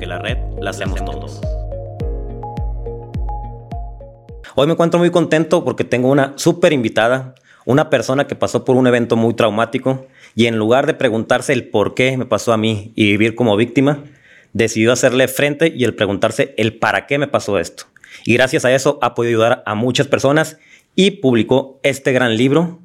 porque la red la hacemos todos. Hoy me encuentro muy contento porque tengo una súper invitada, una persona que pasó por un evento muy traumático y en lugar de preguntarse el por qué me pasó a mí y vivir como víctima, decidió hacerle frente y el preguntarse el para qué me pasó esto. Y gracias a eso ha podido ayudar a muchas personas y publicó este gran libro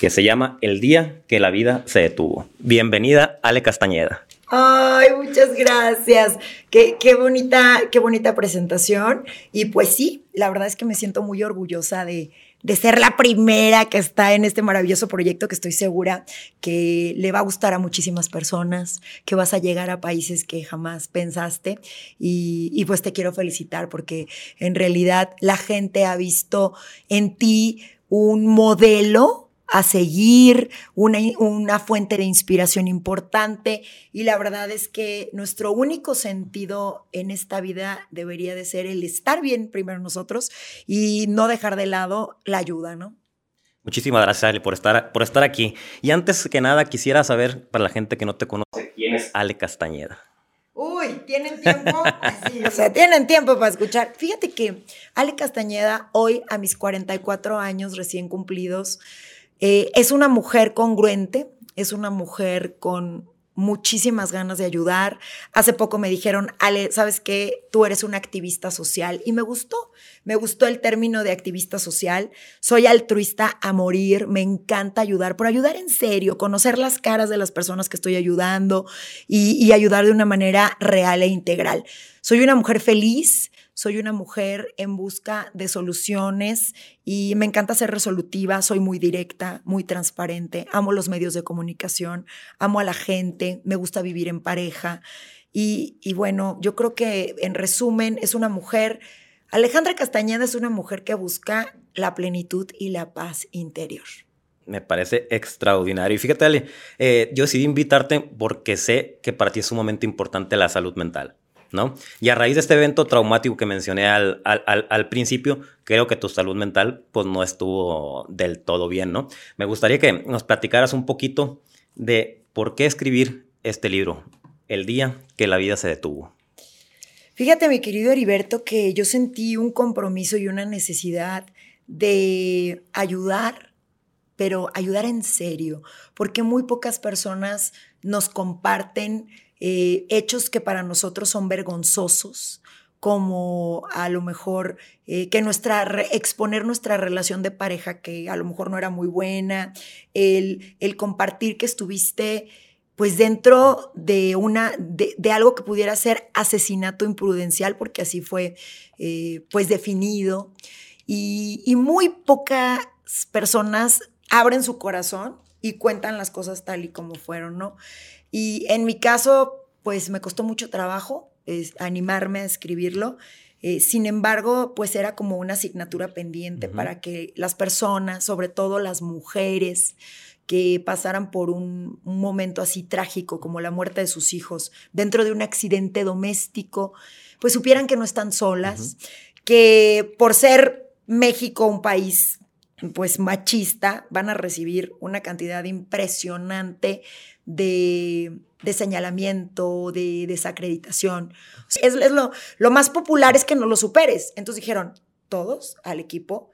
que se llama El día que la vida se detuvo. Bienvenida, Ale Castañeda. Ay, muchas gracias. Qué, qué, bonita, qué bonita presentación. Y pues sí, la verdad es que me siento muy orgullosa de, de ser la primera que está en este maravilloso proyecto que estoy segura que le va a gustar a muchísimas personas, que vas a llegar a países que jamás pensaste. Y, y pues te quiero felicitar porque en realidad la gente ha visto en ti un modelo a seguir, una, una, fuente de inspiración importante y la verdad es que nuestro único sentido en esta vida debería de ser el estar bien primero nosotros y no dejar de lado la ayuda, ¿no? Muchísimas gracias, Ale, por estar, por estar aquí. Y antes que nada, quisiera saber, para la gente que no te conoce, ¿quién es Ale Castañeda? Uy, ¿tienen tiempo? Sí, o sea, tienen tiempo para escuchar. Fíjate que Ale Castañeda, hoy a mis 44 años recién cumplidos, eh, es una mujer congruente, es una mujer con muchísimas ganas de ayudar. Hace poco me dijeron, Ale, ¿sabes qué? Tú eres una activista social. Y me gustó, me gustó el término de activista social. Soy altruista a morir, me encanta ayudar, pero ayudar en serio, conocer las caras de las personas que estoy ayudando y, y ayudar de una manera real e integral. Soy una mujer feliz, soy una mujer en busca de soluciones y me encanta ser resolutiva, soy muy directa, muy transparente, amo los medios de comunicación, amo a la gente, me gusta vivir en pareja y, bueno, yo creo que en resumen es una mujer, Alejandra Castañeda es una mujer que busca la plenitud y la paz interior. Me parece extraordinario. Y fíjate, Ale, eh, yo decidí invitarte porque sé que para ti es sumamente importante la salud mental. ¿No? Y a raíz de este evento traumático que mencioné al, principio, creo que tu salud mental pues no estuvo del todo bien, ¿no? Me gustaría que nos platicaras un poquito de por qué escribir este libro, El día que la vida se detuvo. Fíjate, mi querido Heriberto, que yo sentí un compromiso y una necesidad de ayudar, pero ayudar en serio, porque muy pocas personas nos comparten eh, hechos que para nosotros son vergonzosos, como a lo mejor eh, que nuestra exponer nuestra relación de pareja que a lo mejor no era muy buena, el, compartir que estuviste pues dentro de una de, algo que pudiera ser asesinato imprudencial porque así fue eh, pues definido y, y muy pocas personas abren su corazón y cuentan las cosas tal y como fueron, ¿no? Y en mi caso, pues me costó mucho trabajo animarme a escribirlo. Eh, sin embargo, pues era como una asignatura pendiente para que las personas, sobre todo las mujeres, que pasaran por un, momento así trágico como la muerte de sus hijos dentro de un accidente doméstico, pues supieran que no están solas, que por ser México un país pues machista, van a recibir una cantidad impresionante de, señalamiento, de desacreditación. Es, lo, lo, más popular es que no lo superes. Entonces dijeron, todos al equipo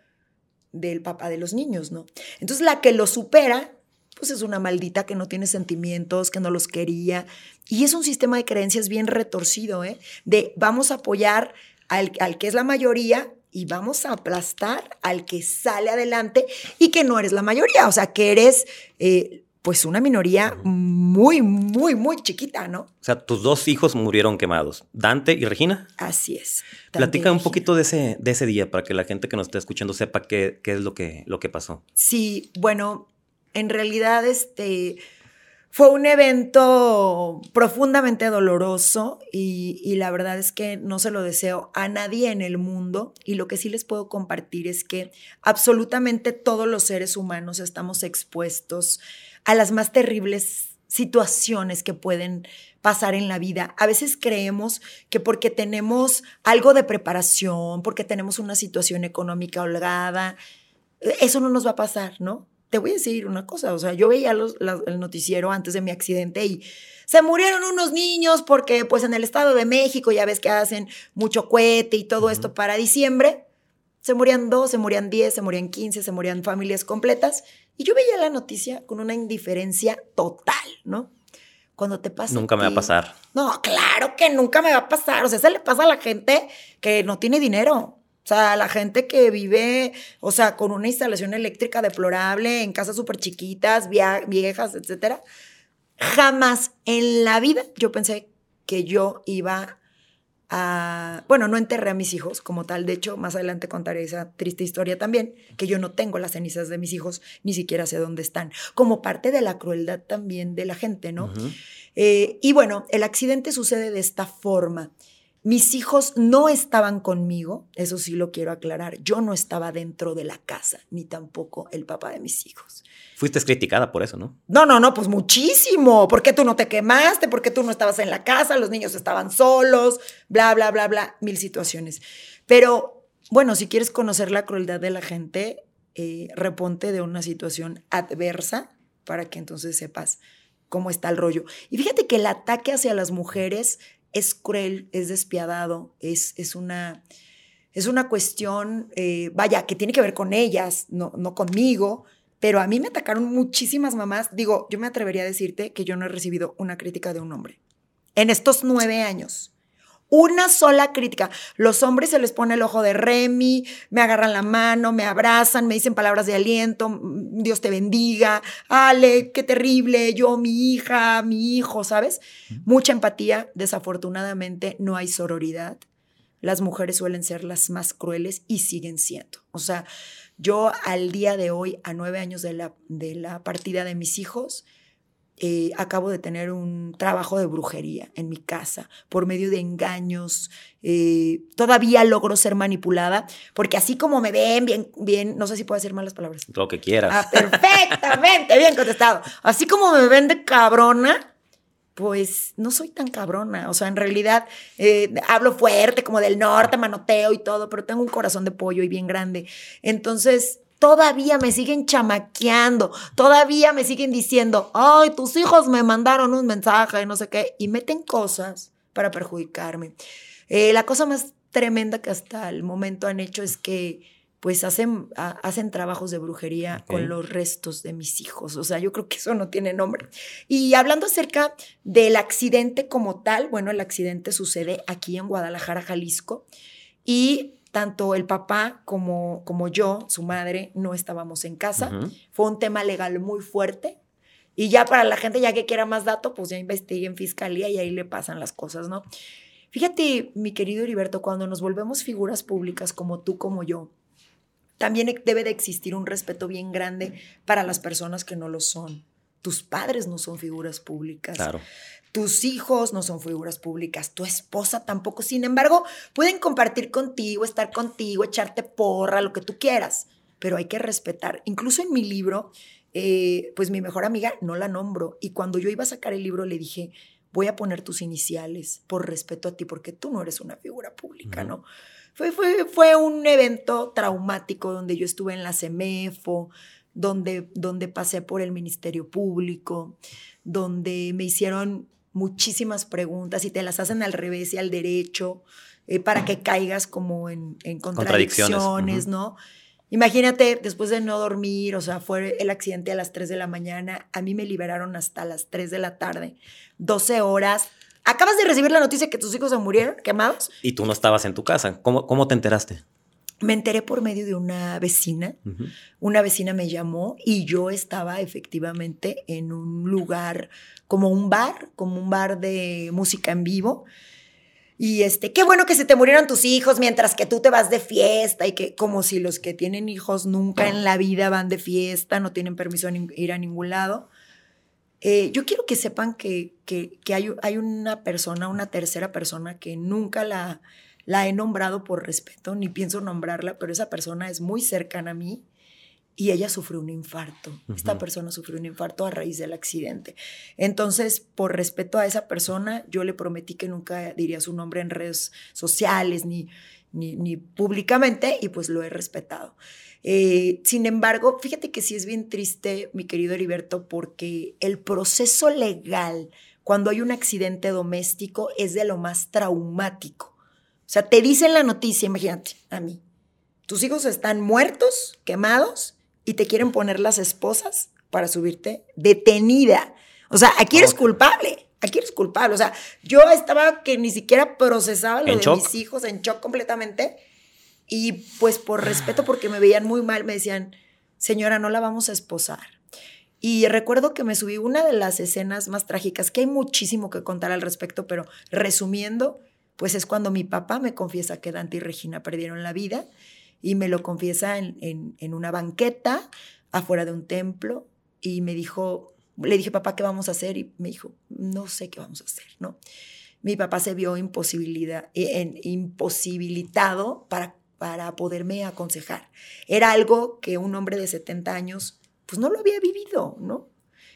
del papá de los niños, ¿no? Entonces la que lo supera, pues es una maldita que no tiene sentimientos, que no los quería. Y es un sistema de creencias bien retorcido, ¿eh? De vamos a apoyar al, al que es la mayoría y vamos a aplastar al que sale adelante y que no eres la mayoría, o sea, que eres eh, pues una minoría muy, muy, muy chiquita, ¿no? O sea, tus dos hijos murieron quemados, Dante y Regina. Así es. Platica un poquito de ese, de ese día para que la gente que nos está escuchando sepa qué, qué es lo que, lo que pasó. Sí, bueno, en realidad, este, fue un evento profundamente doloroso y, y, la verdad es que no se lo deseo a nadie en el mundo y lo que sí les puedo compartir es que absolutamente todos los seres humanos estamos expuestos a las más terribles situaciones que pueden pasar en la vida. A veces creemos que porque tenemos algo de preparación, porque tenemos una situación económica holgada, eso no nos va a pasar, ¿no? te voy a decir una cosa, o sea, yo veía el noticiero antes de mi accidente y se murieron unos niños porque pues en el Estado de México ya ves que hacen mucho cohete y todo esto para diciembre. Se morían dos, se morían diez, se morían quince, se morían familias completas. Y yo veía la noticia con una indiferencia total, ¿no? Cuando te pasa. Nunca me va a pasar. No, claro que nunca me va a pasar. O sea, se le pasa a la gente que no tiene dinero. O sea, la gente que vive, o sea, con una instalación eléctrica deplorable, en casas súper chiquitas, viejas, etcétera. Jamás en la vida yo pensé que yo iba a. Bueno, no enterré a mis hijos como tal. De hecho, más adelante contaré esa triste historia también, que yo no tengo las cenizas de mis hijos, ni siquiera sé dónde están. Como parte de la crueldad también de la gente, ¿no? Eh, y bueno, el accidente sucede de esta forma. Mis hijos no estaban conmigo, eso sí lo quiero aclarar. Yo no estaba dentro de la casa, ni tampoco el papá de mis hijos. Fuiste criticada por eso, ¿no? No, no, no, pues muchísimo. ¿Por qué tú no te quemaste? ¿Por qué tú no estabas en la casa? Los niños estaban solos, bla, bla, bla, bla, mil situaciones. Pero bueno, si quieres conocer la crueldad de la gente, eh, reponte de una situación adversa para que entonces sepas cómo está el rollo. Y fíjate que el ataque hacia las mujeres es cruel, es despiadado, es, es, una, es una cuestión, eh, vaya, que tiene que ver con ellas, no, no conmigo, pero a mí me atacaron muchísimas mamás. Digo, yo me atrevería a decirte que yo no he recibido una crítica de un hombre en estos nueve años. Una sola crítica. Los hombres se les pone el ojo de Remy, me agarran la mano, me abrazan, me dicen palabras de aliento, mm, Dios te bendiga, Ale, qué terrible, yo, mi hija, mi hijo, ¿sabes? Mucha empatía. Desafortunadamente no hay sororidad. Las mujeres suelen ser las más crueles y siguen siendo. O sea, yo al día de hoy, a nueve años de la, de la partida de mis hijos, eh, acabo de tener un trabajo de brujería en mi casa por medio de engaños. Eh, todavía logro ser manipulada, porque así como me ven bien, bien, no sé si puedo decir malas palabras. Lo que quieras. Ah, perfectamente, bien contestado. Así como me ven de cabrona, pues no soy tan cabrona. O sea, en realidad eh, hablo fuerte, como del norte, manoteo y todo, pero tengo un corazón de pollo y bien grande. Entonces, todavía me siguen chamaqueando, todavía me siguen diciendo, ay, tus hijos me mandaron un mensaje, no sé qué, y meten cosas para perjudicarme. Eh, la cosa más tremenda que hasta el momento han hecho es que pues hacen, hacen trabajos de brujería con los restos de mis hijos. O sea, yo creo que eso no tiene nombre. Y hablando acerca del accidente como tal, bueno, el accidente sucede aquí en Guadalajara, Jalisco, y tanto el papá como, como yo, su madre, no estábamos en casa. Fue un tema legal muy fuerte. Y ya para la gente, ya que quiera más dato, pues ya investigue en fiscalía y ahí le pasan las cosas, ¿no? Fíjate, mi querido Heriberto, cuando nos volvemos figuras públicas como tú, como yo, también debe de existir un respeto bien grande para las personas que no lo son. Tus padres no son figuras públicas. Claro. Tus hijos no son figuras públicas, tu esposa tampoco. Sin embargo, pueden compartir contigo, estar contigo, echarte porra, lo que tú quieras, pero hay que respetar. Incluso en mi libro, eh, pues mi mejor amiga no la nombro y cuando yo iba a sacar el libro le dije, voy a poner tus iniciales por respeto a ti, porque tú no eres una figura pública, ¿no? Fue, fue, fue un evento traumático donde yo estuve en la CEMEFO, donde, donde pasé por el Ministerio Público, donde me hicieron muchísimas preguntas y te las hacen al revés y al derecho eh, para que caigas como en, contradicciones, ¿no? Imagínate, después de no dormir, o sea, fue el accidente a las 3 de la mañana, a mí me liberaron hasta las 3 de la tarde, 12 horas. Acabas de recibir la noticia que tus hijos se murieron quemados. Y tú no estabas en tu casa. ¿Cómo, cómo te enteraste? Me enteré por medio de una vecina. Una vecina me llamó y yo estaba efectivamente en un lugar como un bar, como un bar de música en vivo. Y este, qué bueno que se te murieron tus hijos mientras que tú te vas de fiesta y que como si los que tienen hijos nunca en la vida van de fiesta, no tienen permiso de ir a ningún lado. Eh, yo quiero que sepan que, que, hay, hay, una persona, una tercera persona que nunca la, la he nombrado por respeto, ni pienso nombrarla, pero esa persona es muy cercana a mí y ella sufrió un infarto. Esta persona sufrió un infarto a raíz del accidente. Entonces, por respeto a esa persona, yo le prometí que nunca diría su nombre en redes sociales ni, ni, públicamente y pues lo he respetado. Eh, sin embargo, fíjate que sí es bien triste, mi querido Heriberto, porque el proceso legal cuando hay un accidente doméstico es de lo más traumático. O sea, te dicen la noticia, imagínate, a mí. Tus hijos están muertos, quemados, y te quieren poner las esposas para subirte detenida. O sea, aquí eres culpable. Aquí eres culpable. O sea, yo estaba que ni siquiera procesaba lo de mis hijos en shock completamente. Y pues por respeto, porque me veían muy mal, me decían, señora, no la vamos a esposar. Y recuerdo que me subí una de las escenas más trágicas, que hay muchísimo que contar al respecto, pero resumiendo, pues es cuando mi papá me confiesa que Dante y Regina perdieron la vida y me lo confiesa en, una banqueta afuera de un templo y me dijo, le dije, papá, ¿qué vamos a hacer? Y me dijo, no sé qué vamos a hacer, ¿no? Mi papá se vio imposibilidad, en, imposibilitado para, para poderme aconsejar. Era algo que un hombre de 70 años, pues no lo había vivido, ¿no?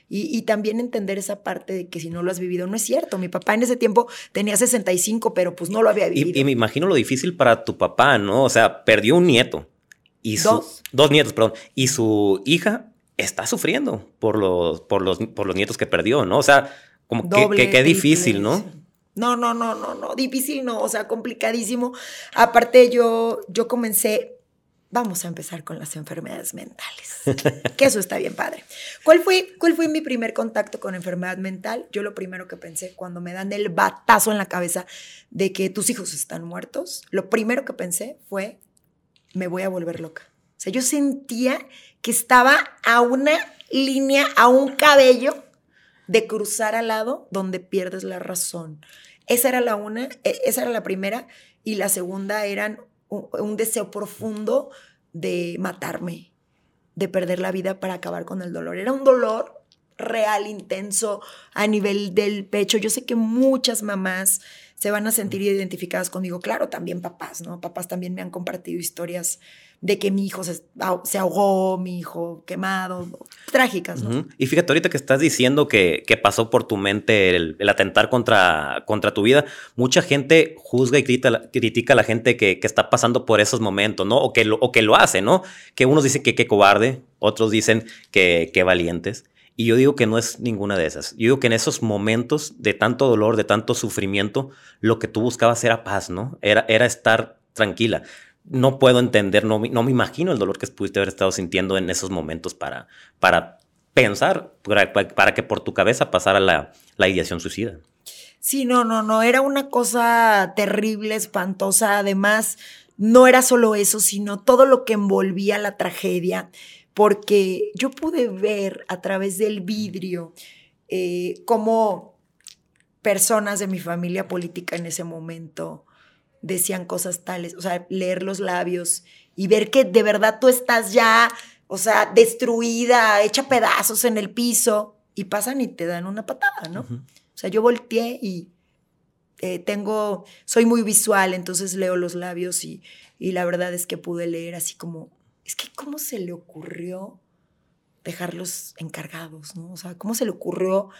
Y, también entender esa parte de que si no lo has vivido, no es cierto. Mi papá en ese tiempo tenía 65, pero pues no lo había vivido. Y, me imagino lo difícil para tu papá, ¿no? O sea, perdió un nieto. Y dos. Dos nietos, perdón. Y su hija está sufriendo por los, por los, por los nietos que perdió, ¿no? O sea, como que, qué difícil, ¿no? No, no, no, no, no, difícil no, o sea, complicadísimo. Aparte yo, yo comencé vamos a empezar con las enfermedades mentales, que eso está bien padre. ¿Cuál fue, ¿Cuál fue mi primer contacto con enfermedad mental? Yo lo primero que pensé cuando me dan el batazo en la cabeza de que tus hijos están muertos, lo primero que pensé fue, me voy a volver loca. O sea, yo sentía que estaba a una línea, a un cabello de cruzar al lado donde pierdes la razón. Esa era la una, e, esa era la primera y la segunda eran un, deseo profundo de matarme, de perder la vida para acabar con el dolor. Era un dolor real, intenso, a nivel del pecho. Yo sé que muchas mamás se van a sentir identificadas conmigo. Claro, también papás, ¿no? Papás también me han compartido historias de que mi hijo se, ahogó, mi hijo quemado, trágicas, ¿no? Y fíjate, ahorita que estás diciendo que, pasó por tu mente el, atentar contra, contra tu vida, mucha gente juzga y critica, a la gente que, está pasando por esos momentos, ¿no? O que lo, o que lo hace, ¿no? Que unos dicen que qué cobarde, otros dicen que qué valientes. Y yo digo que no es ninguna de esas. Yo digo que en esos momentos de tanto dolor, de tanto sufrimiento, lo que tú buscabas era paz, ¿no? Era, era estar tranquila no puedo entender, no, me imagino el dolor que pudiste haber estado sintiendo en esos momentos para, para pensar, para, que por tu cabeza pasara la, la ideación suicida. Sí, no, no, no, era una cosa terrible, espantosa. Además, no era solo eso, sino todo lo que envolvía la tragedia, porque yo pude ver a través del vidrio eh, cómo personas de mi familia política en ese momento decían cosas tales, o sea, leer los labios y ver que de verdad tú estás ya, o sea, destruida, hecha pedazos en el piso y pasan y te dan una patada, ¿no? O sea, yo volteé y eh, tengo, soy muy visual, entonces leo los labios y, y la verdad es que pude leer así como, es que cómo se le ocurrió dejarlos encargados, ¿no? O sea, cómo se le ocurrió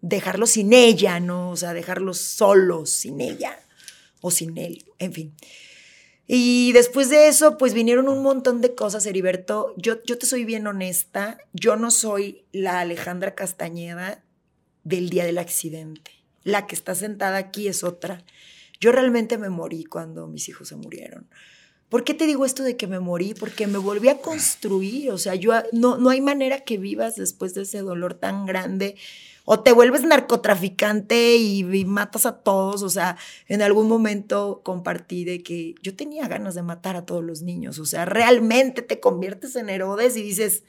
dejarlos sin ella, ¿no? O sea, dejarlos solos sin ella o sin él, en fin. Y después de eso, pues vinieron un montón de cosas, Heriberto. Yo, yo te soy bien honesta, yo no soy la Alejandra Castañeda del día del accidente. La que está sentada aquí es otra. Yo realmente me morí cuando mis hijos se murieron. ¿Por qué te digo esto de que me morí? Porque me volví a construir. O sea, yo no, no hay manera que vivas después de ese dolor tan grande o te vuelves narcotraficante y, matas a todos. O sea, en algún momento compartí de que yo tenía ganas de matar a todos los niños. O sea, realmente te conviertes en Herodes y dices,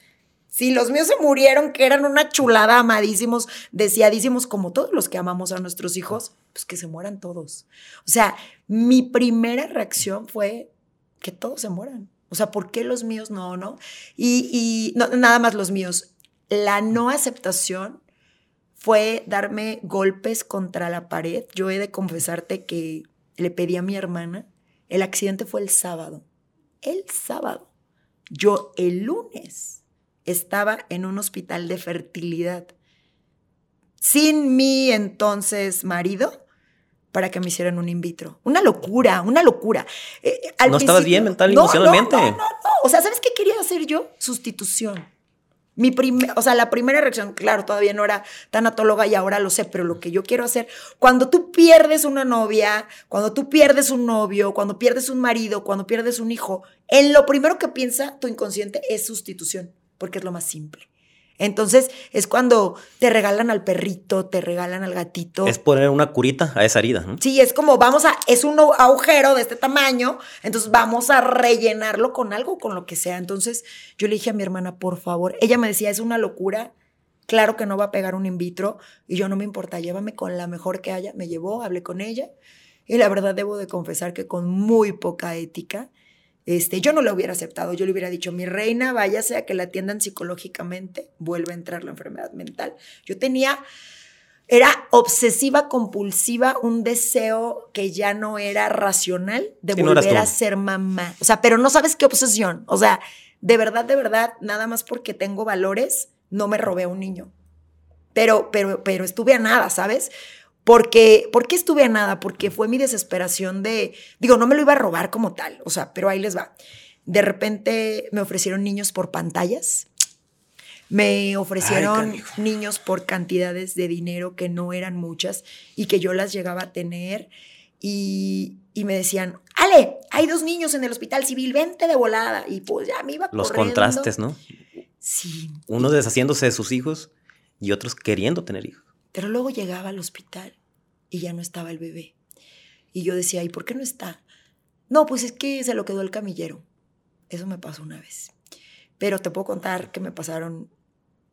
si los míos se murieron, que eran una chulada, amadísimos, deseadísimos, como todos los que amamos a nuestros hijos, pues que se mueran todos. O sea, mi primera reacción fue que todos se mueran. O sea, ¿por qué los míos no, no? Y, y nada más los míos. La no aceptación fue darme golpes contra la pared. Yo he de confesarte que le pedí a mi hermana. El accidente fue el sábado. El sábado. Yo el lunes estaba en un hospital de fertilidad sin mi entonces marido para que me hicieran un in vitro. Una locura, una locura. Eh, no estabas bien mental y emocionalmente. No, no, no, O sea, ¿sabes qué quería hacer yo? Sustitución. Mi o sea, la primera reacción, claro, todavía no era tanatóloga y ahora lo sé, pero lo que yo quiero hacer, cuando tú pierdes una novia, cuando tú pierdes un novio, cuando pierdes un marido, cuando pierdes un hijo, en lo primero que piensa tu inconsciente es sustitución, porque es lo más simple. Entonces es cuando te regalan al perrito, te regalan al gatito. Es poner una curita a esa herida. Sí, es como vamos a, es un agujero de este tamaño, entonces vamos a rellenarlo con algo, con lo que sea. Entonces yo le dije a mi hermana, por favor, ella me decía, es una locura, claro que no va a pegar un in vitro y yo no me importa, llévame con la mejor que haya. Me llevó, hablé con ella y la verdad debo de confesar que con muy poca ética este, yo no lo hubiera aceptado, yo le hubiera dicho, mi reina, váyase a que la atiendan psicológicamente, vuelve a entrar la enfermedad mental. Yo tenía, era obsesiva, compulsiva, un deseo que ya no era racional de volver a ser mamá. O sea, pero no sabes qué obsesión. O sea, de verdad, de verdad, nada más porque tengo valores, no me robé a un niño. Pero, pero, pero estuve a nada, ¿sabes? Porque, ¿Por qué estuve a nada? Porque fue mi desesperación de, digo, no me lo iba a robar como tal, o sea, pero ahí les va. De repente me ofrecieron niños por pantallas, me ofrecieron niños por cantidades de dinero que no eran muchas y que yo las llegaba a tener y, y me decían, Ale, hay dos niños en el hospital civil, vente de volada. Y pues ya me iba Los contrastes, ¿no? Sí. Uno deshaciéndose de sus hijos y otros queriendo tener hijos. Pero luego llegaba al hospital y ya no estaba el bebé. Y yo decía, ¿y por qué no está? No, pues es que se lo quedó el camillero. Eso me pasó una vez. Pero te puedo contar que me pasaron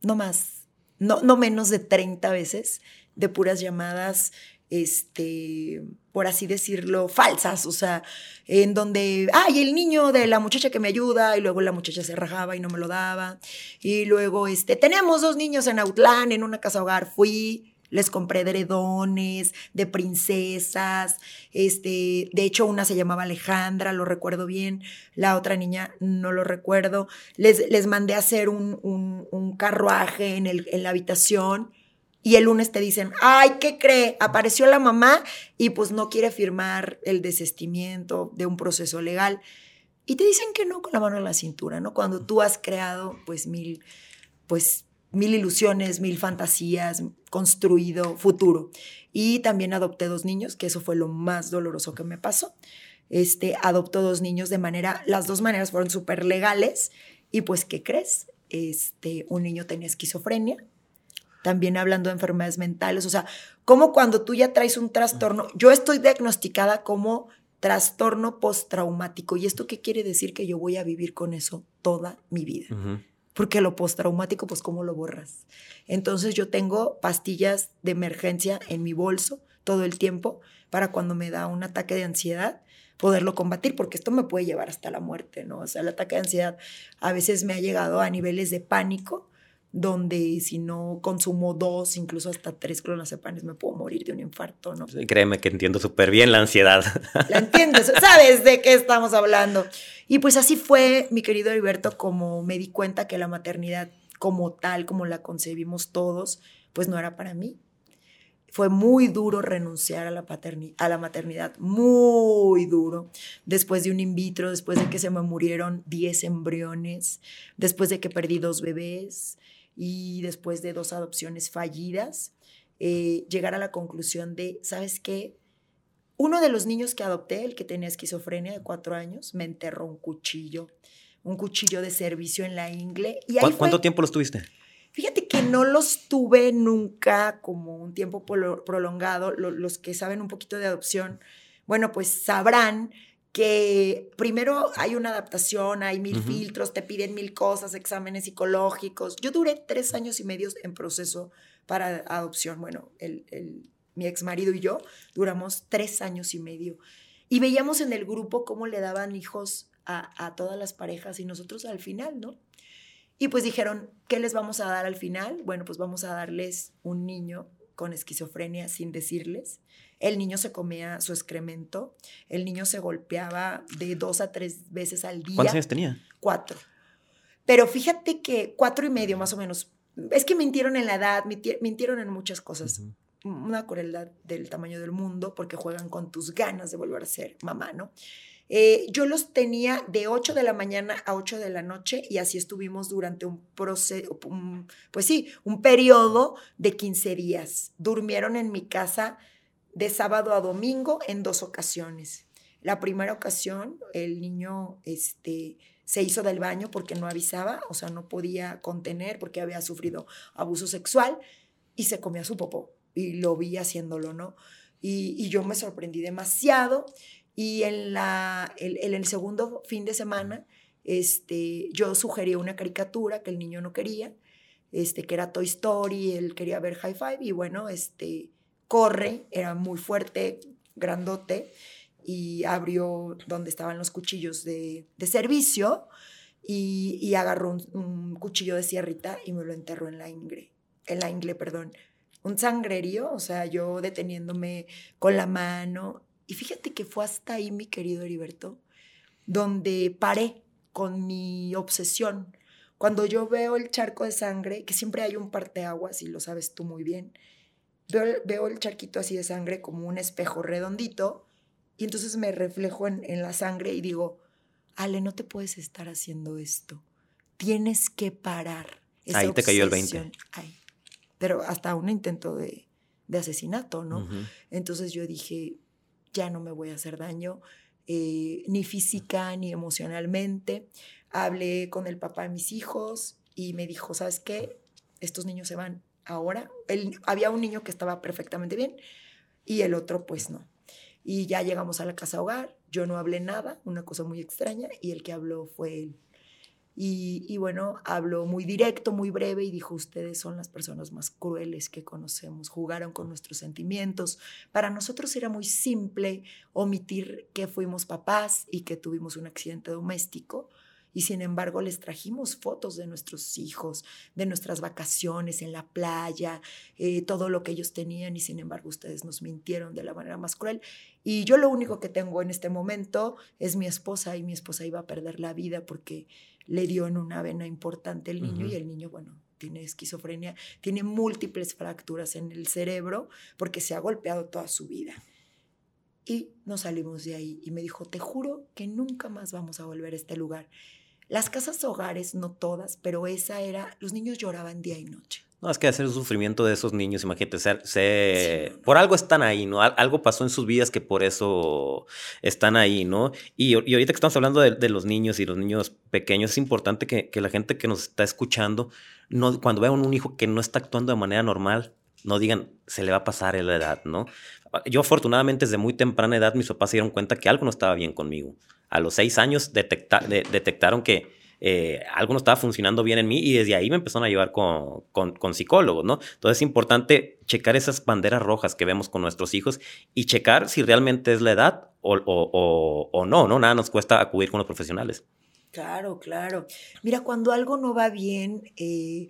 no más, no, no menos de 30 veces de puras llamadas, este, por así decirlo, falsas, o sea, en donde, ay, el niño de la muchacha que me ayuda, y luego la muchacha se rajaba y no me lo daba, y luego, este, tenemos dos niños en Autlán, en una casa hogar, fui, les compré dredones de princesas. Este, de hecho, una se llamaba Alejandra, lo recuerdo bien. La otra niña no lo recuerdo. Les, les mandé a hacer un, un, carruaje en, el, en la habitación. Y el lunes te dicen, ay, ¿qué cree? Apareció la mamá y pues no quiere firmar el desestimiento de un proceso legal. Y te dicen que no con la mano en la cintura, ¿no? Cuando tú has creado pues mil, pues mil ilusiones, mil fantasías, construido futuro. Y también adopté dos niños, que eso fue lo más doloroso que me pasó. Este, adoptó dos niños de manera, las dos maneras fueron súper legales. Y pues, ¿qué crees? Este, un niño tenía esquizofrenia, también hablando de enfermedades mentales, o sea, como cuando tú ya traes un trastorno, yo estoy diagnosticada como trastorno postraumático. ¿Y esto qué quiere decir? Que yo voy a vivir con eso toda mi vida porque lo postraumático, pues, ¿cómo lo borras? Entonces yo tengo pastillas de emergencia en mi bolso todo el tiempo para cuando me da un ataque de ansiedad poderlo combatir, porque esto me puede llevar hasta la muerte, ¿no? O sea, el ataque de ansiedad a veces me ha llegado a niveles de pánico donde si no consumo dos, incluso hasta tres clonazepam, me puedo morir de un infarto, ¿no? Sí, créeme que entiendo súper bien la ansiedad. La entiendes, sabes de qué estamos hablando. Y pues así fue, mi querido Heriberto, como me di cuenta que la maternidad como tal, como la concebimos todos, pues no era para mí. Fue muy duro renunciar a la, a la maternidad, muy duro. Después de un in vitro, después de que se me murieron 10 embriones, después de que perdí dos bebés, y después de dos adopciones fallidas, eh, llegar a la conclusión de, ¿sabes qué? Uno de los niños que adopté, el que tenía esquizofrenia de cuatro años, me enterró un cuchillo, un cuchillo de servicio en la ingle. Y ¿Cuánto tiempo los tuviste? Fíjate que no los tuve nunca como un tiempo prolongado. Los que saben un poquito de adopción, bueno, pues sabrán que primero hay una adaptación, hay mil filtros, te piden mil cosas, exámenes psicológicos. Yo duré tres años y medio en proceso para adopción. Bueno, el, mi ex marido y yo duramos tres años y medio. Y veíamos en el grupo cómo le daban hijos a, a todas las parejas y nosotros al final, ¿no? Y pues dijeron, ¿qué les vamos a dar al final? Bueno, pues vamos a darles un niño con esquizofrenia sin decirles. El niño se comía su excremento, el niño se golpeaba de dos a tres veces al día. ¿Cuántos años tenía? Cuatro. Pero fíjate que cuatro y medio más o menos. Es que mintieron en la edad, mintieron en muchas cosas. Una crueldad del tamaño del mundo porque juegan con tus ganas de volver a ser mamá, ¿no? Eh, yo los tenía de 8 de la mañana a 8 de la noche y así estuvimos durante un proceso, pues sí, un periodo de 15 días. Durmieron en mi casa de sábado a domingo en dos ocasiones. La primera ocasión, el niño este, se hizo del baño porque no avisaba, o sea, no podía contener porque había sufrido abuso sexual y se comía su popó y lo vi haciéndolo, ¿no? Y, y yo me sorprendí demasiado y en, la, el, el segundo fin de semana, este, yo sugerí una caricatura que el niño no quería, este, que era Toy Story, él quería ver High Five, y bueno, este, corre, era muy fuerte, grandote, y abrió donde estaban los cuchillos de, de servicio, y, y agarró un, cuchillo de sierrita y me lo enterró en la ingle, en la ingle, perdón. Un sangrerío, o sea, yo deteniéndome con la mano, y fíjate que fue hasta ahí, mi querido Heriberto, donde paré con mi obsesión. Cuando yo veo el charco de sangre, que siempre hay un parteaguas, y lo sabes tú muy bien, veo, veo el charquito así de sangre como un espejo redondito, y entonces me reflejo en, en la sangre y digo, Ale, no te puedes estar haciendo esto. Tienes que parar. Ahí te cayó el 20. Pero hasta un intento de, de asesinato, ¿no? Entonces yo dije, ya no me voy a hacer daño, eh, ni física ni emocionalmente. Hablé con el papá de mis hijos y me dijo, ¿sabes qué? Estos niños se van ahora. había un niño que estaba perfectamente bien y el otro pues no. Y ya llegamos a la casa hogar, yo no hablé nada, una cosa muy extraña, y el que habló fue él. Y, bueno, habló muy directo, muy breve y dijo, ustedes son las personas más crueles que conocemos, jugaron con nuestros sentimientos. Para nosotros era muy simple omitir que fuimos papás y que tuvimos un accidente doméstico. Y sin embargo les trajimos fotos de nuestros hijos, de nuestras vacaciones en la playa, eh, todo lo que ellos tenían y sin embargo ustedes nos mintieron de la manera más cruel. Y yo lo único que tengo en este momento es mi esposa y mi esposa iba a perder la vida porque le dio en una vena importante el niño y el niño, bueno, tiene esquizofrenia, tiene múltiples fracturas en el cerebro porque se ha golpeado toda su vida. Y nos salimos de ahí y me dijo, te juro que nunca más vamos a volver a este lugar. Las casas hogares, no todas, pero esa era, los niños lloraban día y noche. No, es que hacer el sufrimiento de esos niños, imagínate, ser, por algo están ahí, ¿no? Algo pasó en sus vidas que por eso están ahí, ¿no? Y, y ahorita que estamos hablando de, los niños y los niños pequeños, es importante que, que la gente que nos está escuchando, no, cuando vean un hijo que no está actuando de manera normal, no digan, se le va a pasar la edad, ¿no? Yo afortunadamente desde muy temprana edad mis papás se dieron cuenta que algo no estaba bien conmigo. A los seis años detectaron que eh, algo no estaba funcionando bien en mí y desde ahí me empezaron a llevar con, con, psicólogos, ¿no? Entonces es importante checar esas banderas rojas que vemos con nuestros hijos y checar si realmente es la edad o, o, o, no, ¿no? Nada nos cuesta acudir con los profesionales. Claro, claro. Mira, cuando algo no va bien, eh,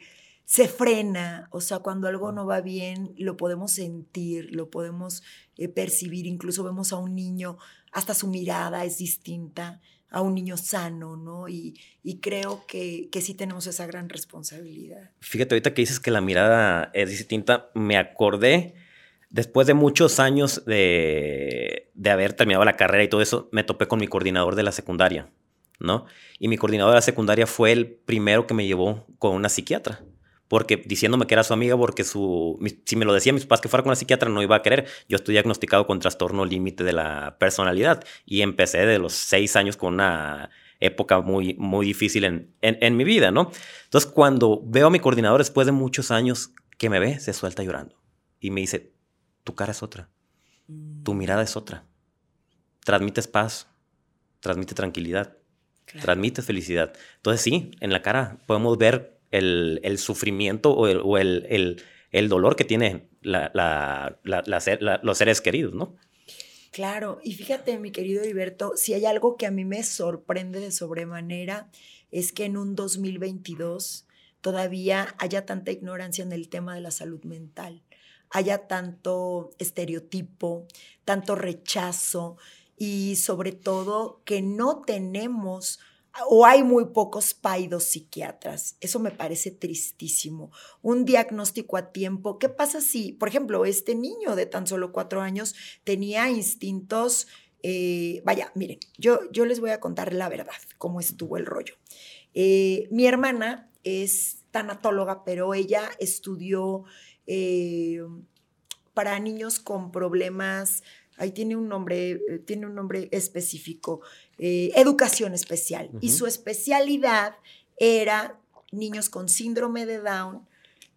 se frena, o sea, cuando algo no va bien, lo podemos sentir, lo podemos eh, percibir, incluso vemos a un niño, hasta su mirada es distinta a un niño sano, ¿no? Y, creo que, que, sí tenemos esa gran responsabilidad. Fíjate, ahorita que dices que la mirada es distinta, me acordé, después de muchos años de, de haber terminado la carrera y todo eso, me topé con mi coordinador de la secundaria, ¿no? Y mi coordinador de la secundaria fue el primero que me llevó con una psiquiatra porque diciéndome que era su amiga, porque su, si me lo decía mis papás que fuera con una psiquiatra no iba a querer. Yo estoy diagnosticado con trastorno límite de la personalidad y empecé de los seis años con una época muy, muy difícil en, en, mi vida, ¿no? Entonces, cuando veo a mi coordinador después de muchos años que me ve, se suelta llorando y me dice, tu cara es otra, tu mm. mirada es otra, transmites paz, transmite tranquilidad, transmite felicidad. Entonces, sí, en la cara podemos ver el, sufrimiento o, el, dolor que tienen los seres queridos, ¿no? Claro, y fíjate, mi querido Heriberto, si hay algo que a mí me sorprende de sobremanera, es que en un 2022 todavía haya tanta ignorancia en el tema de la salud mental, haya tanto estereotipo, tanto rechazo y sobre todo que no tenemos o hay muy pocos paidos psiquiatras. Eso me parece tristísimo. Un diagnóstico a tiempo. ¿Qué pasa si, por ejemplo, este niño de tan solo cuatro años tenía instintos... Eh, vaya, miren, yo, yo les voy a contar la verdad, cómo estuvo el rollo. Eh, mi hermana es tanatóloga, pero ella estudió eh, para niños con problemas ahí tiene un nombre, eh, tiene un nombre específico, eh, educación especial. Y su especialidad era niños con síndrome de Down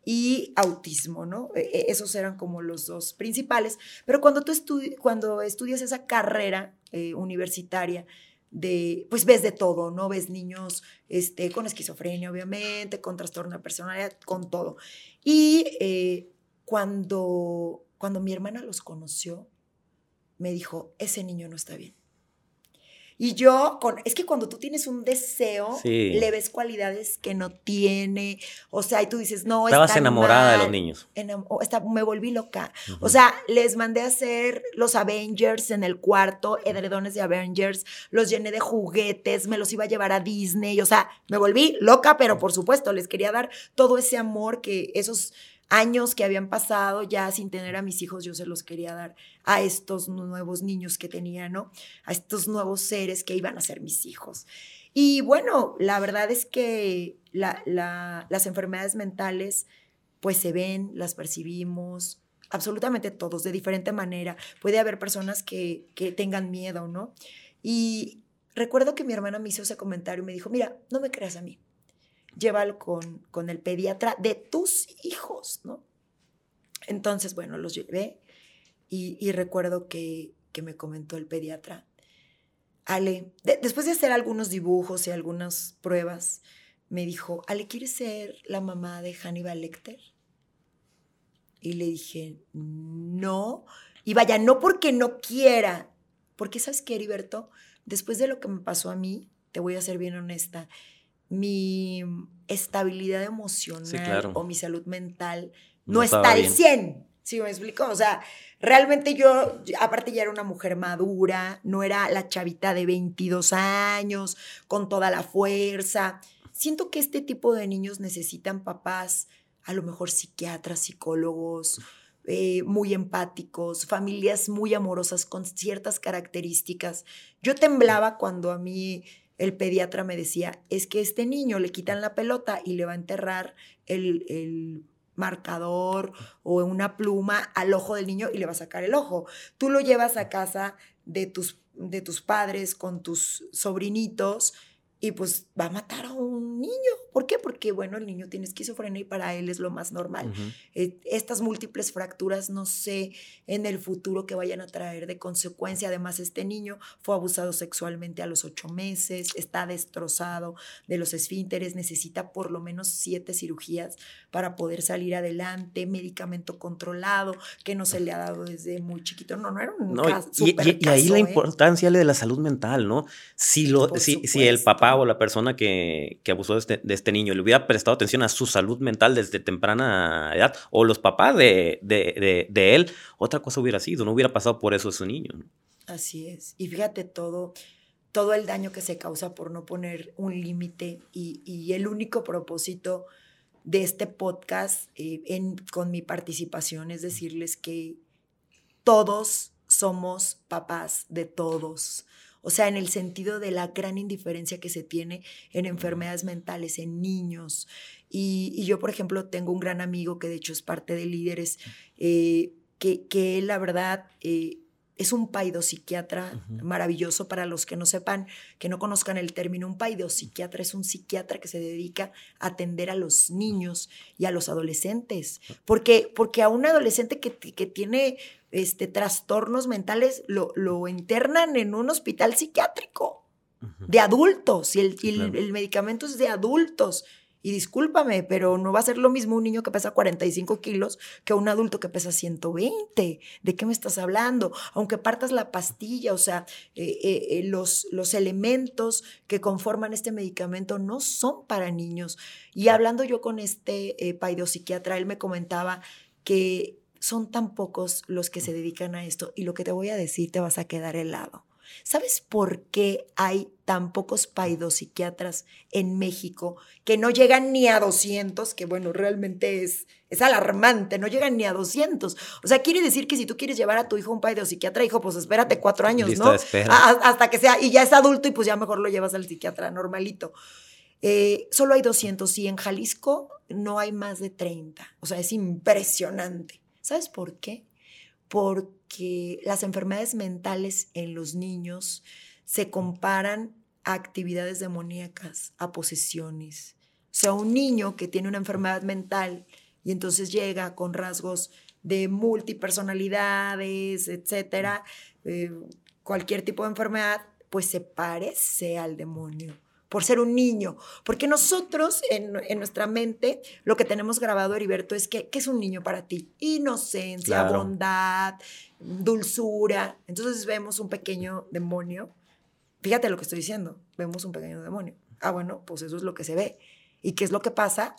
y autismo, ¿no? E, e, esos eran como los dos principales. Pero cuando tú cuando estudias esa carrera eh, universitaria, de, pues ves de todo, ¿no? Ves niños este, con esquizofrenia, obviamente, con trastorno de personalidad, con todo. Y cuando, cuando mi hermana los conoció, me dijo, ese niño no está bien. Y yo, con, es que cuando tú tienes un deseo, le ves cualidades que no tiene. O sea, y tú dices, no, Estabas enamorada de los niños. me volví loca. O sea, les mandé a hacer los Avengers en el cuarto, edredones de Avengers, los llené de juguetes, me los iba a llevar a Disney. O sea, me volví loca, pero por supuesto, les quería dar todo ese amor que esos años que habían pasado ya sin tener a mis hijos, yo se los quería dar a estos nuevos niños que tenía, ¿no? A estos nuevos seres que iban a ser mis hijos. Y bueno, la verdad es que las enfermedades mentales pues se ven, las percibimos, absolutamente todos, de diferente manera. Puede haber personas que, que tengan miedo, ¿no? Y recuerdo que mi hermana me hizo ese comentario y me dijo, mira, no me creas a mí llévalo con, con el pediatra de tus hijos, ¿no? Entonces, bueno, los llevé y, recuerdo que, que, me comentó el pediatra, Ale, después de hacer algunos dibujos y algunas pruebas, me dijo, Ale, ¿quieres ser la mamá de Hannibal Lecter? Y le dije, no. Y vaya, no porque no quiera, porque sabes qué, Heriberto, después de lo que me pasó a mí, te voy a ser bien honesta, mi estabilidad emocional o mi salud mental no, está al 100. ¿Sí me explico? O sea, realmente yo, aparte ya era una mujer madura, no era la chavita de 22 años, con toda la fuerza. Siento que este tipo de niños necesitan papás, a lo mejor psiquiatras, psicólogos, eh, muy empáticos, familias muy amorosas con ciertas características. Yo temblaba cuando a mí el pediatra me decía, es que este niño le quitan la pelota y le va a enterrar el, marcador o una pluma al ojo del niño y le va a sacar el ojo. Tú lo llevas a casa de tus, de tus padres con tus sobrinitos y pues va a matar a un niño. ¿Por qué? Porque, bueno, el niño tiene esquizofrenia y para él es lo más normal. Eh, estas múltiples fracturas no sé en el futuro que vayan a traer de consecuencia. Además, este niño fue abusado sexualmente a los ocho meses, está destrozado de los esfínteres, necesita por lo menos siete cirugías para poder salir adelante, medicamento controlado que no se le ha dado desde muy chiquito. No, no era un caso, y, y, ahí la ¿eh? importancia de la salud mental, ¿no? Si, lo, si, si el papá o la persona que, abusó este, de este, niño le hubiera prestado atención a su salud mental desde temprana edad, o los papás de, él, otra cosa hubiera sido, no hubiera pasado por eso su niño. Así es. Y fíjate todo, todo el daño que se causa por no poner un límite y, el único propósito de este podcast eh, en, con mi participación es decirles que todos somos papás de todos. O sea, en el sentido de la gran indiferencia que se tiene en enfermedades mentales, en niños. Y, yo, por ejemplo, tengo un gran amigo que de hecho es parte de líderes, eh, que, que la verdad... Eh, es un paidopsiquiatra maravilloso para los que no sepan, que no conozcan el término. Un paidopsiquiatra es un psiquiatra que se dedica a atender a los niños y a los adolescentes. Porque, porque a un adolescente que, que tiene este, trastornos mentales lo, lo internan en un hospital psiquiátrico de adultos y, el, el, medicamento es de adultos. Y discúlpame, pero no va a ser lo mismo un niño que pesa 45 kilos que un adulto que pesa 120. ¿De qué me estás hablando? Aunque partas la pastilla, o sea, eh, eh, eh, los, los elementos que conforman este medicamento no son para niños. Y hablando yo con este psiquiatra, él me comentaba que son tan pocos los que se dedican a esto y lo que te voy a decir te vas a quedar helado. ¿Sabes por qué hay tan pocos paidopsiquiatras en México que no llegan ni a 200? Que bueno, realmente es, es alarmante, no llegan ni a 200. O sea, quiere decir que si tú quieres llevar a tu hijo a un paidopsiquiatra, hijo, pues espérate cuatro años, ¿no? hasta que sea, y ya es adulto y pues ya mejor lo llevas al psiquiatra normalito. Eh, solo hay 200 y en Jalisco no hay más de 30. O sea, es impresionante. ¿Sabes por qué? porque las enfermedades mentales en los niños se comparan a actividades demoníacas, a posesiones. O sea, un niño que tiene una enfermedad mental y entonces llega con rasgos de multipersonalidades, etcétera, eh, cualquier tipo de enfermedad, pues se parece al demonio por ser un niño. Porque nosotros, en, nuestra mente, lo que tenemos grabado, Heriberto, es que, ¿qué es un niño para ti? Inocencia, bondad, dulzura. Entonces vemos un pequeño demonio. Fíjate lo que estoy diciendo. Vemos un pequeño demonio. Ah, bueno, pues eso es lo que se ve. ¿Y qué es lo que pasa?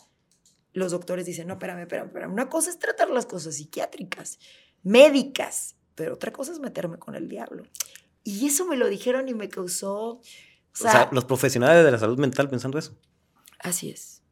Los doctores dicen, no, espérame, espérame, espérame. Una cosa es tratar las cosas psiquiátricas, médicas, pero otra cosa es meterme con el diablo. Y eso me lo dijeron y me causó o sea, los profesionales de la salud mental pensando eso. Así es.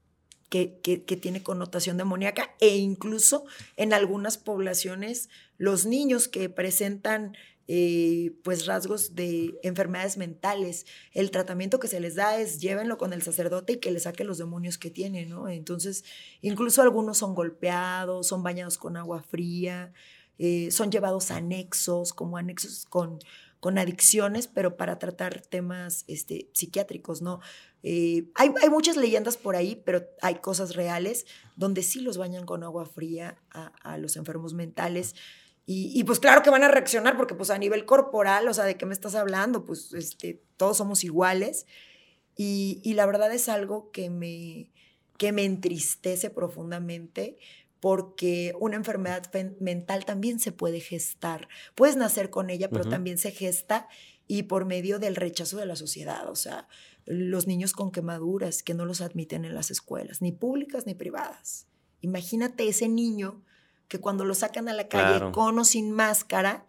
Que, que, tiene connotación demoníaca e incluso en algunas poblaciones los niños que presentan eh, pues rasgos de enfermedades mentales, el tratamiento que se les da es llévenlo con el sacerdote y que le saque los demonios que tiene, ¿no? Entonces, incluso algunos son golpeados, son bañados con agua fría, eh, son llevados a anexos, como anexos con con adicciones, pero para tratar temas este, psiquiátricos, ¿no? Eh, hay, muchas leyendas por ahí, pero hay cosas reales donde sí los bañan con agua fría a, los enfermos mentales. Y, pues claro que van a reaccionar porque pues a nivel corporal, o sea, ¿de qué me estás hablando? Pues este, todos somos iguales. Y, y la verdad es algo que me, que me entristece profundamente porque una enfermedad mental también se puede gestar. Puedes nacer con ella, pero también se gesta y por medio del rechazo de la sociedad, o sea, los niños con quemaduras que no los admiten en las escuelas, ni públicas ni privadas. Imagínate ese niño que cuando lo sacan a la calle con o sin máscara,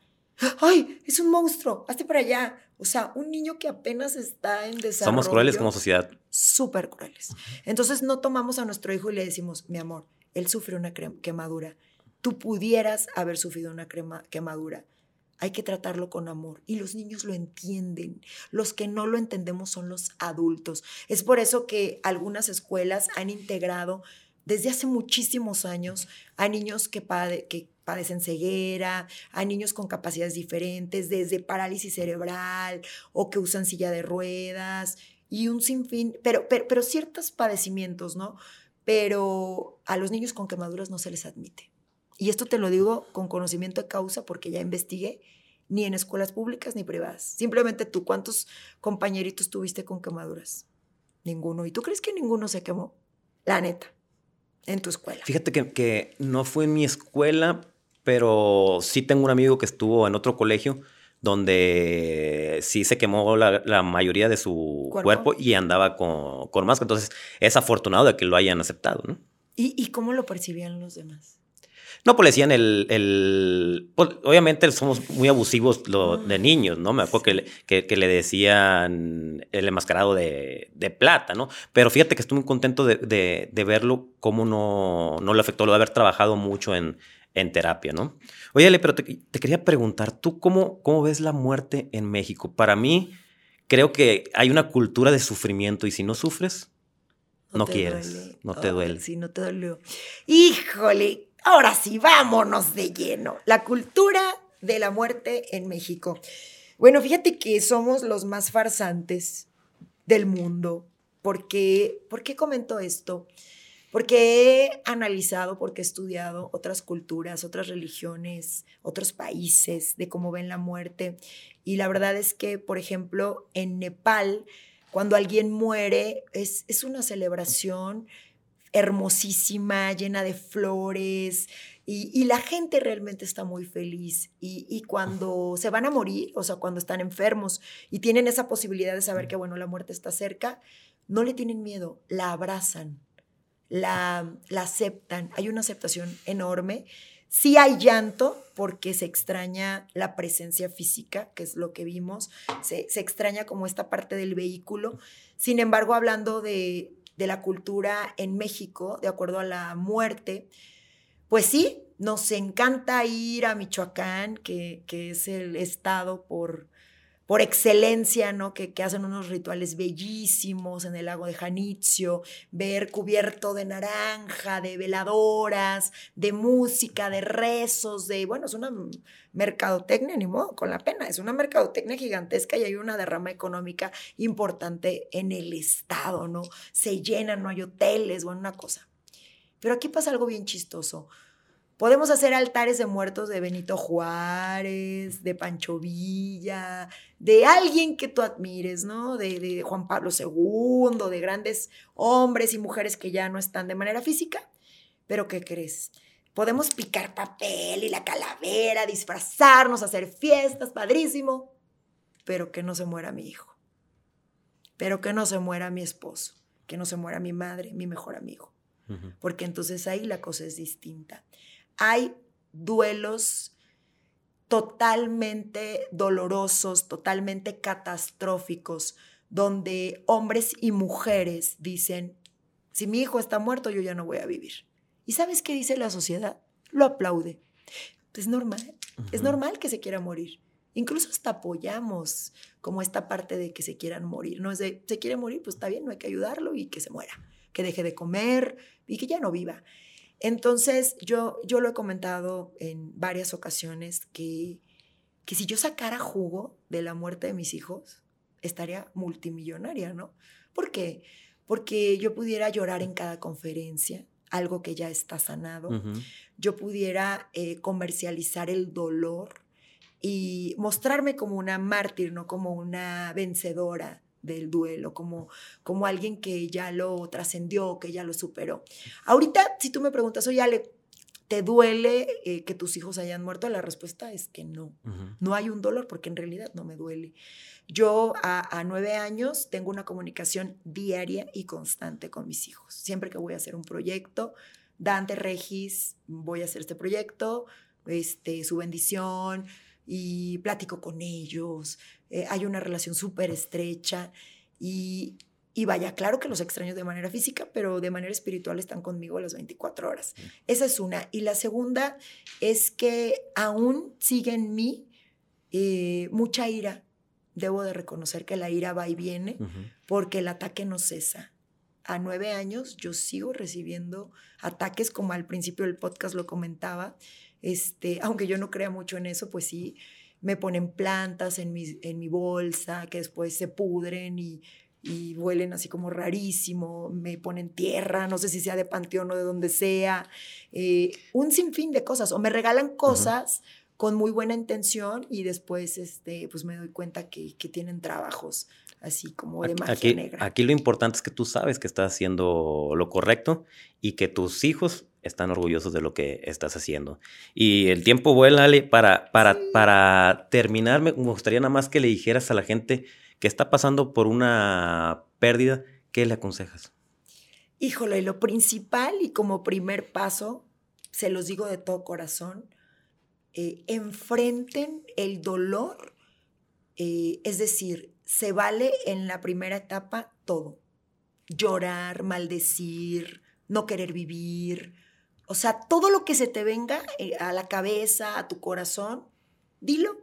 ¡ay! Es un monstruo, hazte para allá. O sea, un niño que apenas está en desarrollo. Somos crueles como sociedad. Súper crueles. Entonces no tomamos a nuestro hijo y le decimos, mi amor, él sufrió una quemadura. Tú pudieras haber sufrido una quemadura. Hay que tratarlo con amor y los niños lo entienden. Los que no lo entendemos son los adultos. Es por eso que algunas escuelas han integrado desde hace muchísimos años a niños que, que padecen ceguera, a niños con capacidades diferentes, desde parálisis cerebral o que usan silla de ruedas y un sinfín, pero, pero, pero ciertos padecimientos, ¿no? Pero a los niños con quemaduras no se les admite. Y esto te lo digo con conocimiento de causa porque ya investigué, ni en escuelas públicas ni privadas. Simplemente tú, ¿cuántos compañeritos tuviste con quemaduras? Ninguno. ¿Y tú crees que ninguno se quemó? La neta, en tu escuela. Fíjate que, que no fue en mi escuela, pero sí tengo un amigo que estuvo en otro colegio donde sí se quemó la, mayoría de su ¿Cuerpo? y andaba con, con máscara. Entonces, es afortunado de que lo hayan aceptado, ¿no? ¿Y, cómo lo percibían los demás? No, pues le decían el... el pues, obviamente somos muy abusivos lo, de niños, ¿no? Me acuerdo que, que, le decían el enmascarado de, de, plata, ¿no? Pero fíjate que estoy muy contento de, de, de verlo, cómo no, no le afectó, lo de haber trabajado mucho en, en terapia, ¿no? Oye, pero te, quería preguntar, ¿tú cómo, cómo ves la muerte en México? Para mí, creo que hay una cultura de sufrimiento y si no sufres, no, quieres, no te duele. Sí, no te dolió. Híjole, ahora sí, vámonos de lleno. La cultura de la muerte en México. Bueno, fíjate que somos los más farsantes del mundo. Porque, ¿Por qué comento esto? Porque he analizado, porque he estudiado otras culturas, otras religiones, otros países, de cómo ven la muerte. Y la verdad es que, por ejemplo, en Nepal, cuando alguien muere, es, es una celebración hermosísima, llena de flores, y, la gente realmente está muy feliz. Y, cuando se van a morir, o sea, cuando están enfermos y tienen esa posibilidad de saber que, bueno, la muerte está cerca, no le tienen miedo, la abrazan, la, la aceptan. Hay una aceptación enorme. Sí hay llanto porque se extraña la presencia física, que es lo que vimos, se, se extraña como esta parte del vehículo. Sin embargo, hablando de, de la cultura en México, de acuerdo a la muerte, pues sí, nos encanta ir a Michoacán, que, es el estado por, por excelencia, ¿no? Que, que, hacen unos rituales bellísimos en el lago de Janitzio, ver cubierto de naranja, de veladoras, de música, de rezos, de, bueno, es una mercadotecnia, ni modo, con la pena, es una mercadotecnia gigantesca y hay una derrama económica importante en el estado, ¿no? Se llenan, no hay hoteles, bueno, una cosa. Pero aquí pasa algo bien chistoso. Podemos hacer altares de muertos de Benito Juárez, de Pancho Villa, de alguien que tú admires, ¿no? De, Juan Pablo II, de grandes hombres y mujeres que ya no están de manera física. Pero ¿qué crees? Podemos picar papel y la calavera, disfrazarnos, hacer fiestas, padrísimo. Pero que no se muera mi hijo. Pero que no se muera mi esposo. Que no se muera mi madre, mi mejor amigo porque entonces ahí la cosa es distinta. Hay duelos totalmente dolorosos, totalmente catastróficos, donde hombres y mujeres dicen, si mi hijo está muerto, yo ya no voy a vivir. ¿Y sabes qué dice la sociedad? Lo aplaude. Es normal, es normal que se quiera morir. Incluso hasta apoyamos como esta parte de que se quieran morir. No es de, se quiere morir, pues está bien, no hay que ayudarlo y que se muera que deje de comer y que ya no viva. Entonces, yo, yo lo he comentado en varias ocasiones que, que si yo sacara jugo de la muerte de mis hijos, estaría multimillonaria, ¿no? ¿Por qué? Porque yo pudiera llorar en cada conferencia, algo que ya está sanado. Yo pudiera eh, comercializar el dolor y mostrarme como una mártir, no como una vencedora del duelo, como, como alguien que ya lo trascendió, que ya lo superó. Ahorita, si tú me preguntas, oye, Ale, ¿te duele eh, que tus hijos hayan muerto? La respuesta es que no. No hay un dolor porque en realidad no me duele. Yo a, a, nueve años tengo una comunicación diaria y constante con mis hijos. Siempre que voy a hacer un proyecto, Dante Regis, voy a hacer este proyecto, este, su bendición, y platico con ellos, eh, hay una relación súper estrecha y, y vaya, claro que los extraño de manera física, pero de manera espiritual están conmigo las 24 horas. Esa es una. Y la segunda es que aún sigue en mí eh, mucha ira. Debo de reconocer que la ira va y viene porque el ataque no cesa. A nueve años yo sigo recibiendo ataques, como al principio del podcast lo comentaba, este, aunque yo no crea mucho en eso, pues sí, me ponen plantas en mi, en mi bolsa que después se pudren y, y huelen así como rarísimo, me ponen tierra, no sé si sea de panteón o de donde sea, eh, un sinfín de cosas, o me regalan cosas con muy buena intención y después este, pues me doy cuenta que, que tienen trabajos así como de magia aquí, negra. Aquí lo importante es que tú sabes que estás haciendo lo correcto y que tus hijos están orgullosos de lo que estás haciendo. Y el tiempo vuela, Ale, para, para, para terminar, me gustaría nada más que le dijeras a la gente que está pasando por una pérdida, ¿qué le aconsejas? Híjole, lo principal y como primer paso, se los digo de todo corazón, eh, enfrenten el dolor, eh, es decir, se vale en la primera etapa todo. Llorar, maldecir, no querer vivir. O sea, todo lo que se te venga eh, a la cabeza, a tu corazón, dilo.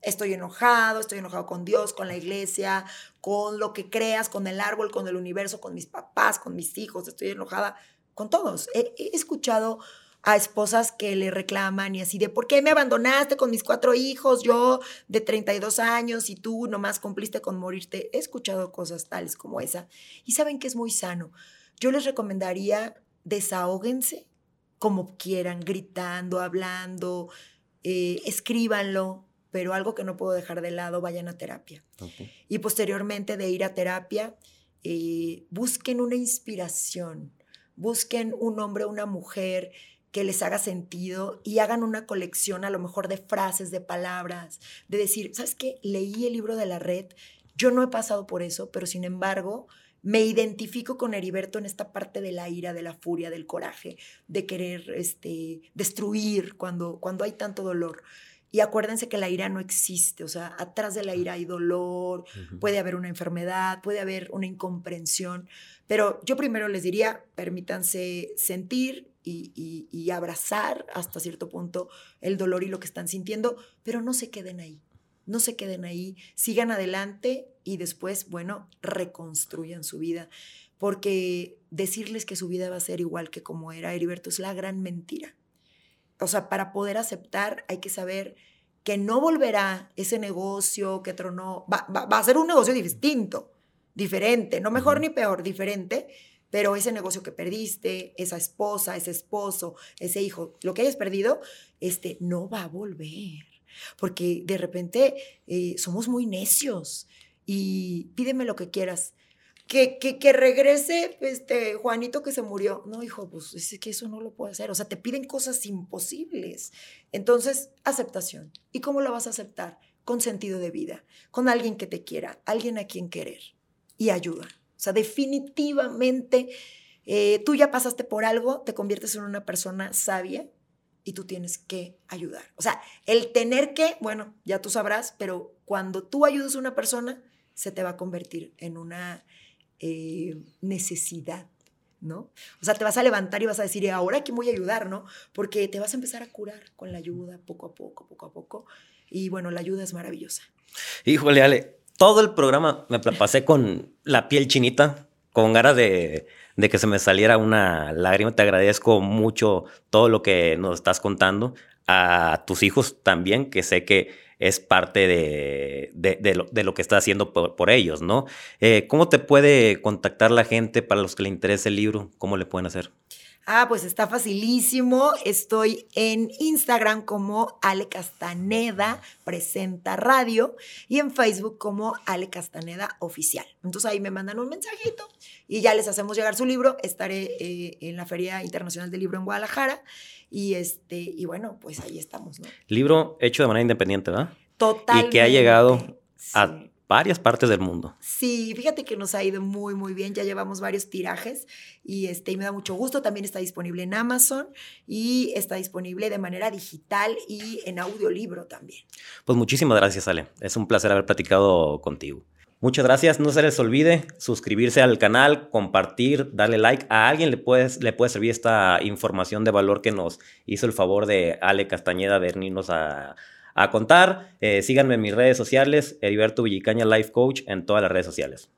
Estoy enojado, estoy enojado con Dios, con la iglesia, con lo que creas, con el árbol, con el universo, con mis papás, con mis hijos, estoy enojada con todos. he escuchado a esposas que le reclaman y así de, ¿por qué me abandonaste con mis cuatro hijos? Yo de 32 años y tú nomás cumpliste con morirte. He escuchado cosas tales como esa y saben que es muy sano. Yo les recomendaría desahóguense como quieran, gritando, hablando, eh, escríbanlo, pero algo que no puedo dejar de lado, vayan a terapia. Y posteriormente de ir a terapia, eh, busquen una inspiración busquen un hombre o una mujer que les haga sentido y hagan una colección a lo mejor de frases, de palabras, de decir, ¿sabes qué? Leí el libro de la red, yo no he pasado por eso, pero sin embargo me identifico con Heriberto en esta parte de la ira, de la furia, del coraje, de querer este, destruir cuando, cuando hay tanto dolor. Y acuérdense que la ira no existe, o sea, atrás de la ira hay dolor, puede haber una enfermedad, puede haber una incomprensión, pero yo primero les diría, permítanse sentir y, abrazar hasta cierto punto el dolor y lo que están sintiendo, pero no se queden ahí no se queden ahí, sigan adelante y después, bueno, reconstruyan su vida. Porque decirles que su vida va a ser igual que como era Heriberto es la gran mentira. O sea, para poder aceptar hay que saber que no volverá ese negocio que tronó, va, a ser un negocio distinto, diferente, no mejor ni peor, diferente, pero ese negocio que perdiste, esa esposa, ese esposo, ese hijo, lo que hayas perdido, este, no va a volver porque de repente eh, somos muy necios y pídeme lo que quieras. Que, que, que, regrese este Juanito que se murió. No, hijo, pues es que eso no lo puede hacer. O sea, te piden cosas imposibles. Entonces, aceptación. ¿Y cómo lo vas a aceptar? Con sentido de vida, con alguien que te quiera, alguien a quien querer y ayuda. O sea, definitivamente eh, tú ya pasaste por algo, te conviertes en una persona sabia y tú tienes que ayudar. O sea, el tener que, bueno, ya tú sabrás, pero cuando tú ayudas a una persona, se te va a convertir en una eh, necesidad, ¿no? O sea, te vas a levantar y vas a decir, ahora quién voy a ayudar, ¿no? Porque te vas a empezar a curar con la ayuda, poco a poco, poco a poco. Y bueno, la ayuda es maravillosa. Híjole, Ale, todo el programa me pasé con la piel chinita, con ganas de que se me saliera una lágrima. Te agradezco mucho todo lo que nos estás contando. A tus hijos también, que sé que es parte de, de, lo, de lo, que estás haciendo por, ellos, ¿no? Eh, ¿Cómo te puede contactar la gente para los que le interese el libro? ¿Cómo le pueden hacer? Ah, pues está facilísimo. Estoy en Instagram como Ale Castaneda Presenta Radio y en Facebook como Ale Castaneda Oficial. Entonces ahí me mandan un mensajito y ya les hacemos llegar su libro. Estaré eh, en la Feria Internacional del Libro en Guadalajara y este y bueno, pues ahí estamos, ¿no? Libro hecho de manera independiente, ¿verdad? Total. Y que ha llegado a varias partes del mundo. Sí, fíjate que nos ha ido muy, muy bien. Ya llevamos varios tirajes y, este, y me da mucho gusto. También está disponible en Amazon y está disponible de manera digital y en audiolibro también. Pues muchísimas gracias, Ale. Es un placer haber platicado contigo. Muchas gracias. No se les olvide suscribirse al canal, compartir, darle like. A alguien le puede, le puede servir esta información de valor que nos hizo el favor de Ale Castañeda de venirnos a, a contar. Eh, síganme en mis redes sociales, Heriberto Villicaña Life Coach en todas las redes sociales.